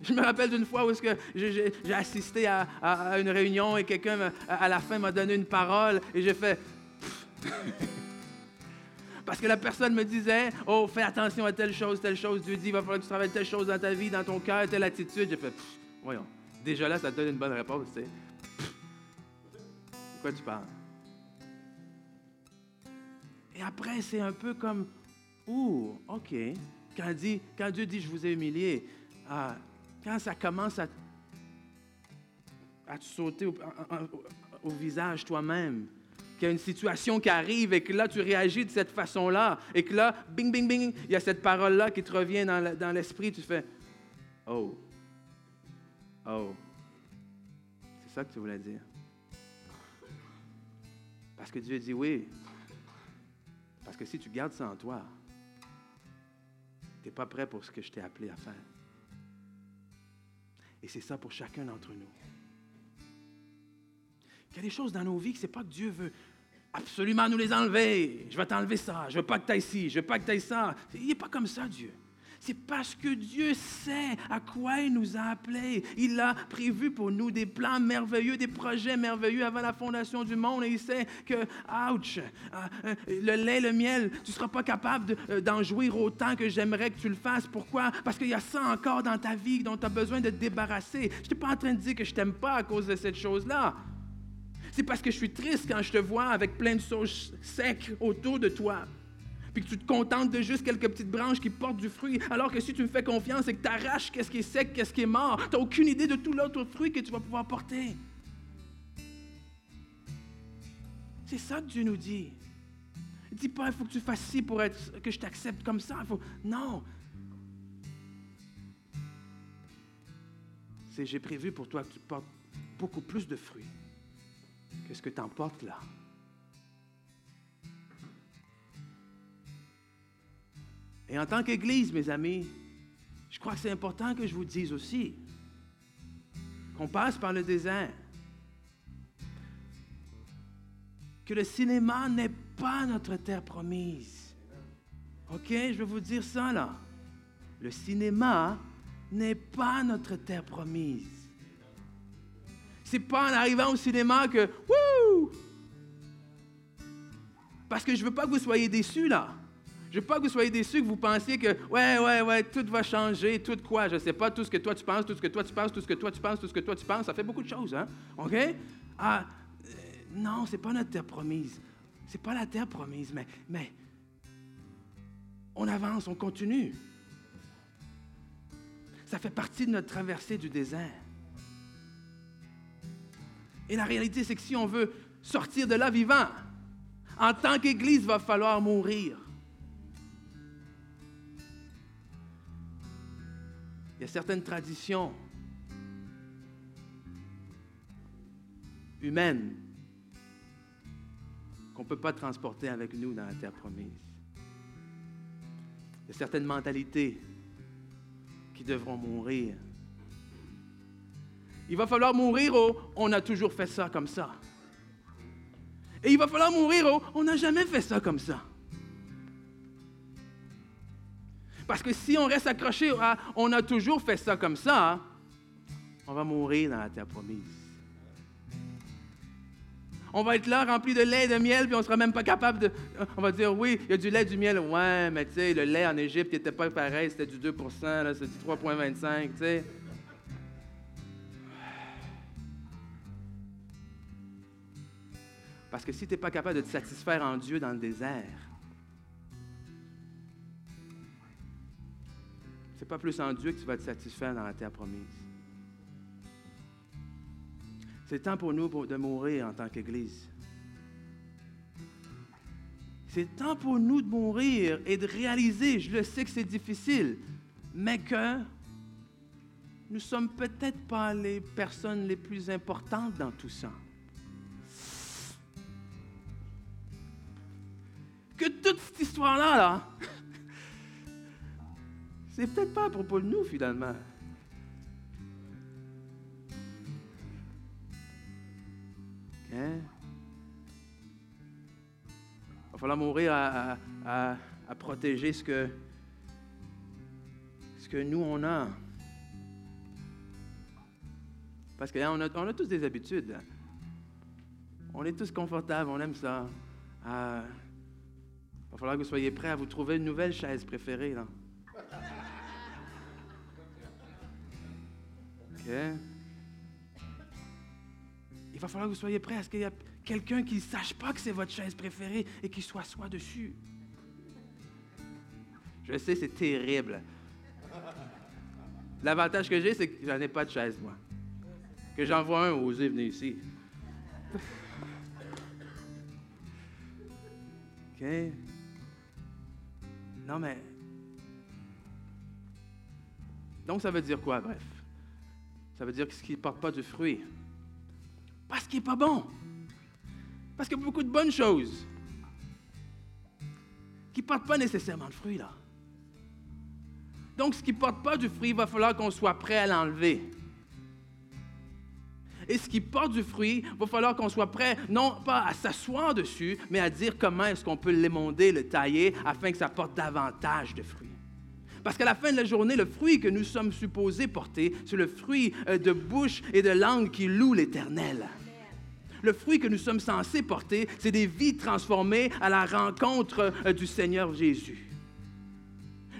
Je me rappelle d'une fois où que j'ai assisté à, une réunion et quelqu'un, à la fin, m'a donné une parole et j'ai fait... Parce que la personne me disait, oh, fais attention à telle chose, telle chose. Dieu dit, il va falloir que tu travailles telle chose dans ta vie, dans ton cœur, telle attitude. J'ai fait, voyons. Déjà là, ça te donne une bonne réponse, tu sais. De quoi tu parles? Et après, c'est un peu comme, ouh, OK. Quand, dit, quand Dieu dit je vous ai humilié, ah, quand ça commence à, te sauter au, au visage toi-même, qu'il y a une situation qui arrive et que là, tu réagis de cette façon-là, et que là, bing, bing, bing, il y a cette parole-là qui te revient dans l'esprit, tu fais Oh, oh, c'est ça que tu voulais dire. Parce que Dieu dit oui. Parce que si tu gardes ça en toi, pas prêt pour ce que je t'ai appelé à faire. Et c'est ça pour chacun d'entre nous. Il y a des choses dans nos vies que ce n'est pas que Dieu veut absolument nous les enlever. Je vais t'enlever ça. Je ne veux pas que tu ailles ci. Je veux pas que tu ailles ça. Il n'est pas comme ça, Dieu. C'est parce que Dieu sait à quoi il nous a appelés. Il a prévu pour nous des plans merveilleux, des projets merveilleux avant la fondation du monde. Et il sait que, ouch, euh, euh, le lait, le miel, tu ne seras pas capable euh, d'en jouir autant que j'aimerais que tu le fasses. Pourquoi? Parce qu'il y a ça encore dans ta vie dont tu as besoin de te débarrasser. Je n'étais pas en train de dire que je t'aime pas à cause de cette chose-là. C'est parce que je suis triste quand je te vois avec plein de sauge secs autour de toi. Puis que tu te contentes de juste quelques petites branches qui portent du fruit, alors que si tu me fais confiance et que tu arraches qu'est-ce qui est sec, qu'est-ce qui est mort, tu n'as aucune idée de tout l'autre fruit que tu vas pouvoir porter. C'est ça que Dieu nous dit. Il dit pas, il faut que tu fasses ci pour être, que je t'accepte comme ça. Faut... Non. C'est j'ai prévu pour toi que tu portes beaucoup plus de fruits que ce que tu emportes là. Et en tant qu'Église, mes amis, je crois que c'est important que je vous dise aussi qu'on passe par le désert. Que le cinéma n'est pas notre terre promise. OK? Je vais vous dire ça là. Le cinéma n'est pas notre terre promise. C'est pas en arrivant au cinéma que, wouh! Parce que je veux pas que vous soyez déçus là. Je veux pas que vous soyez déçus, que vous pensiez que, ouais, ouais, ouais, tout va changer, tout quoi, je sais pas, tout ce que toi tu penses, tout ce que toi tu penses, tout ce que toi tu penses, tout ce que toi tu penses, ça fait beaucoup de choses, hein? OK? Ah, euh, non, c'est pas notre terre promise. C'est pas la terre promise, mais, mais on avance, on continue. Ça fait partie de notre traversée du désert. Et la réalité, c'est que si on veut sortir de là vivant, en tant qu'Église, il va falloir mourir. Il y a certaines traditions humaines qu'on ne peut pas transporter avec nous dans la terre promise. Il y a certaines mentalités qui devront mourir. Il va falloir mourir au on a toujours fait ça comme ça. Et il va falloir mourir au on n'a jamais fait ça comme ça. Parce que si on reste accroché à on a toujours fait ça comme ça, on va mourir dans la terre promise. On va être là rempli de lait et de miel, puis on ne sera même pas capable de. On va dire oui, il y a du lait, du miel. Ouais, mais tu sais, le lait en Égypte n'était pas pareil, c'était du 2 là, c'était du 3,25, tu sais. Parce que si tu n'es pas capable de te satisfaire en Dieu dans le désert, pas plus en Dieu que tu vas te satisfaire dans la terre promise. C'est temps pour nous de mourir en tant qu'Église. C'est temps pour nous de mourir et de réaliser, je le sais que c'est difficile, mais que nous sommes peut-être pas les personnes les plus importantes dans tout ça. Que toute cette histoire-là, là, c'est peut-être pas à propos de nous finalement. Hein? Il va falloir mourir à, protéger ce que, ce que nous, on a. Parce que on, a, on a tous des habitudes. On est tous confortables, on aime ça. Il va falloir que vous soyez prêts à vous trouver une nouvelle chaise préférée. Là. Il va falloir que vous soyez prêts à ce qu'il y ait quelqu'un qui ne sache pas que c'est votre chaise préférée et qui soit soi dessus. Je sais, c'est terrible. L'avantage que j'ai, c'est que j'en ai pas de chaise, moi. Que j'en vois un, osez venir ici. OK? Non, mais. Donc, ça veut dire quoi, bref? Ça veut dire que ce qui ne porte pas de fruit, parce qu'il n'est pas bon. Parce qu'il y a beaucoup de bonnes choses qui ne portent pas nécessairement de fruits, là. Donc, ce qui ne porte pas du fruit, il va falloir qu'on soit prêt à l'enlever. Et ce qui porte du fruit, il va falloir qu'on soit prêt, non pas à s'asseoir dessus, mais à dire comment est-ce qu'on peut l'émonder, le tailler, afin que ça porte davantage de fruits. Parce qu'à la fin de la journée, le fruit que nous sommes supposés porter, c'est le fruit euh, de bouche et de langue qui loue l'Éternel. Le fruit que nous sommes censés porter, c'est des vies transformées à la rencontre euh, du Seigneur Jésus.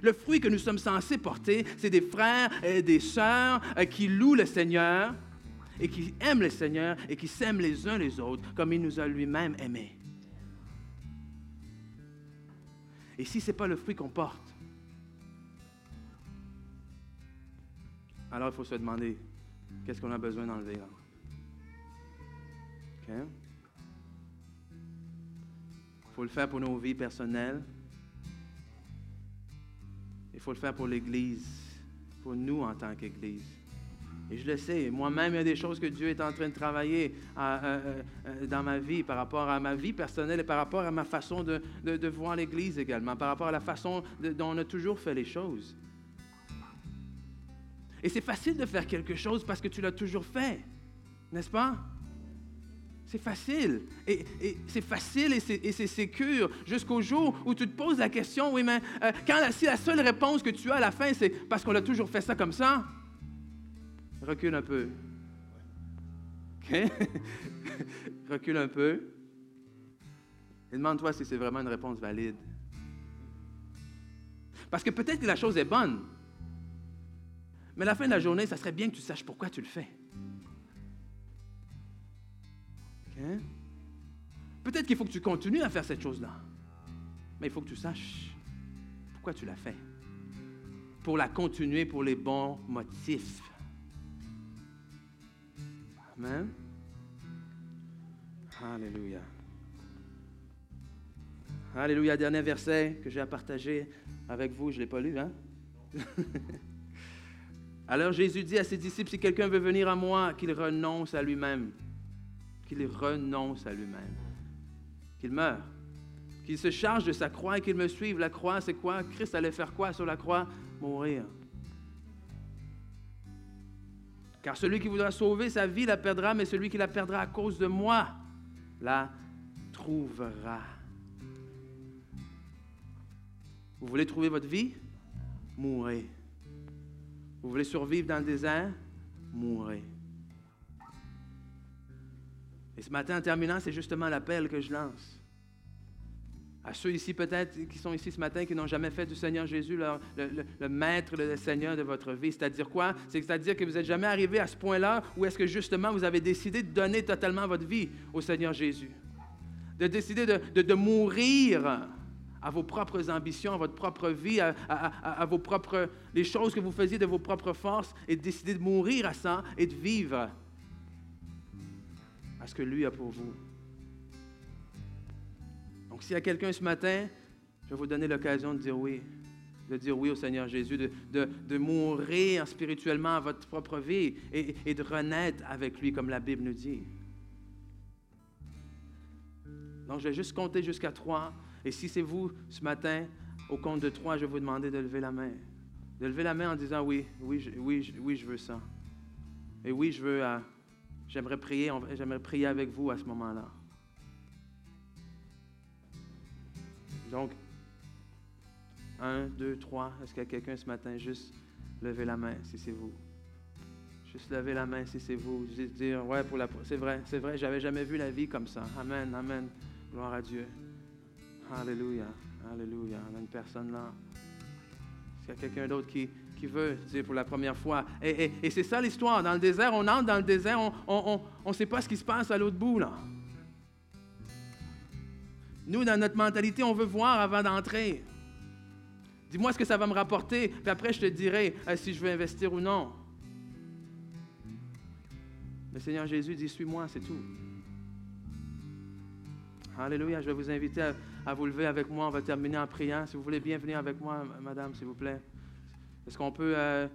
Le fruit que nous sommes censés porter, c'est des frères et des sœurs euh, qui louent le Seigneur et qui aiment le Seigneur et qui s'aiment les uns les autres comme il nous a lui-même aimés. Et si ce n'est pas le fruit qu'on porte, alors il faut se demander qu'est-ce qu'on a besoin d'enlever là? Il faut le faire pour nos vies personnelles. Il faut le faire pour l'Église, pour nous en tant qu'Église. Et je le sais, moi-même, il y a des choses que Dieu est en train de travailler euh, euh, euh, dans ma vie par rapport à ma vie personnelle et par rapport à ma façon de, de, voir l'Église également, par rapport à la façon dont on a toujours fait les choses. Et c'est facile de faire quelque chose parce que tu l'as toujours fait, n'est-ce pas? C'est facile. Et, c'est facile et c'est sécure jusqu'au jour où tu te poses la question, oui, mais quand si la seule réponse que tu as à la fin, c'est parce qu'on a toujours fait ça comme ça, Recule un peu. OK? Recule un peu. Et demande-toi si c'est vraiment une réponse valide. Parce que peut-être que la chose est bonne. Mais à la fin de la journée, ça serait bien que tu saches pourquoi tu le fais. Peut-être qu'il faut que tu continues à faire cette chose-là. Mais il faut que tu saches pourquoi tu l'as fait. Pour la continuer pour les bons motifs. Amen. Alléluia. Alléluia. Dernier verset que j'ai à partager avec vous. Je ne l'ai pas lu, hein? Alors Jésus dit à ses disciples, si quelqu'un veut venir à moi, qu'il renonce à lui-même. Qu'il renonce à lui-même. Qu'il meure. Qu'il se charge de sa croix et qu'il me suive. La croix, c'est quoi? Christ allait faire quoi sur la croix? Mourir. Car celui qui voudra sauver sa vie la perdra, mais celui qui la perdra à cause de moi la trouvera. Vous voulez trouver votre vie? Mourrez. Vous voulez survivre dans le désert? Mourrez. Et ce matin, en terminant, c'est justement l'appel que je lance à ceux ici peut-être qui sont ici ce matin qui n'ont jamais fait du Seigneur Jésus le, maître, le Seigneur de votre vie. C'est-à-dire quoi? C'est-à-dire que vous n'êtes jamais arrivé à ce point-là où est-ce que justement vous avez décidé de donner totalement votre vie au Seigneur Jésus. De décider de, mourir à vos propres ambitions, à votre propre vie, à, vos propres, les choses que vous faisiez de vos propres forces et de décider de mourir à ça et de vivre à ce que lui a pour vous. Donc, s'il y a quelqu'un ce matin, je vais vous donner l'occasion de dire oui, de dire oui au Seigneur Jésus, de, mourir spirituellement à votre propre vie et, et, de renaître avec lui, comme la Bible nous dit. Donc, je vais juste compter jusqu'à trois. Et si c'est vous ce matin, au compte de trois, je vais vous demander de lever la main. De lever la main en disant oui, oui, je, oui, oui, je veux ça. Et oui, je veux, j'aimerais prier, j'aimerais prier avec vous à ce moment-là. Donc, un, deux, trois. Est-ce qu'il y a quelqu'un ce matin? Juste lever la main si c'est vous? Juste lever la main si c'est vous. Juste dire, ouais, pour la, c'est vrai, c'est vrai, j'avais jamais vu la vie comme ça. Amen, amen. Gloire à Dieu. Alléluia, alléluia. On a une personne là. Est-ce qu'il y a quelqu'un d'autre qui, veut dire pour la première fois? Et, et, c'est ça l'histoire. Dans le désert, on entre dans le désert, on ne sait pas ce qui se passe à l'autre bout là. Nous, dans notre mentalité, on veut voir avant d'entrer. Dis-moi ce que ça va me rapporter, puis après je te dirai euh, si je veux investir ou non. Le Seigneur Jésus dit, suis-moi, c'est tout. Alléluia, je vais vous inviter à, vous lever avec moi. On va terminer en priant. Si vous voulez bien venir avec moi, madame, s'il vous plaît. Est-ce qu'on peut euh,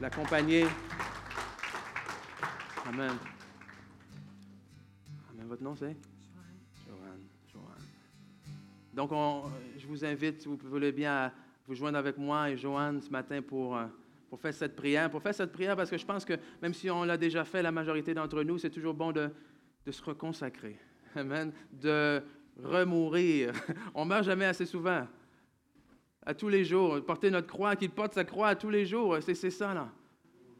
l'accompagner? Amen. Amen. Votre nom, c'est? Donc, je vous invite, si vous voulez bien, à vous joindre avec moi et Joanne ce matin pour, euh, pour faire cette prière. Pour faire cette prière, parce que je pense que même si on l'a déjà fait, la majorité d'entre nous, c'est toujours bon de, de, se reconsacrer. Amen. De remourir. On meurt jamais assez souvent. À tous les jours. Porter notre croix, qu'il porte sa croix à tous les jours. C'est ça, là.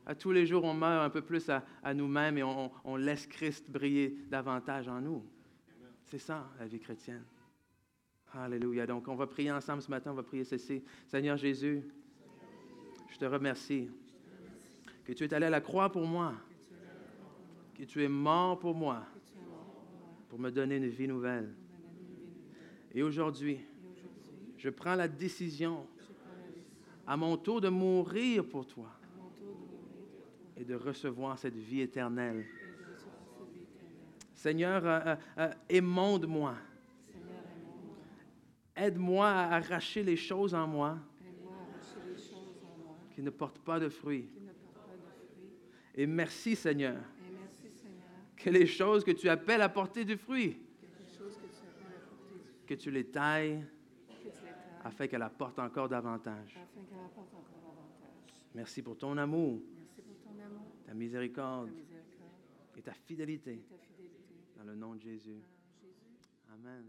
À tous les jours, on meurt un peu plus à, nous-mêmes et on, on laisse Christ briller davantage en nous. C'est ça, la vie chrétienne. Alléluia. Donc, on va prier ensemble ce matin, on va prier ceci. Seigneur Jésus, je te remercie que tu es allé à la croix pour moi, que tu es mort pour moi, pour me donner une vie nouvelle. pour me donner une vie nouvelle. Et aujourd'hui, je prends la décision à mon tour de mourir pour toi et de recevoir cette vie éternelle. Seigneur, euh, euh, euh, émonde-moi. Aide-moi à arracher les choses en moi qui ne portent pas de fruits. Et merci, Seigneur, que les choses que tu appelles à porter du fruit, quelque chose que tu appelles à porter du fruit, que tu les tailles que tu les tailles, afin qu'elle apporte encore davantage. afin qu'elle apporte encore davantage. Merci pour ton amour, Merci pour ton amour, ta miséricorde ta miséricorde et ta fidélité. et ta fidélité. Dans le nom de Jésus. Amen.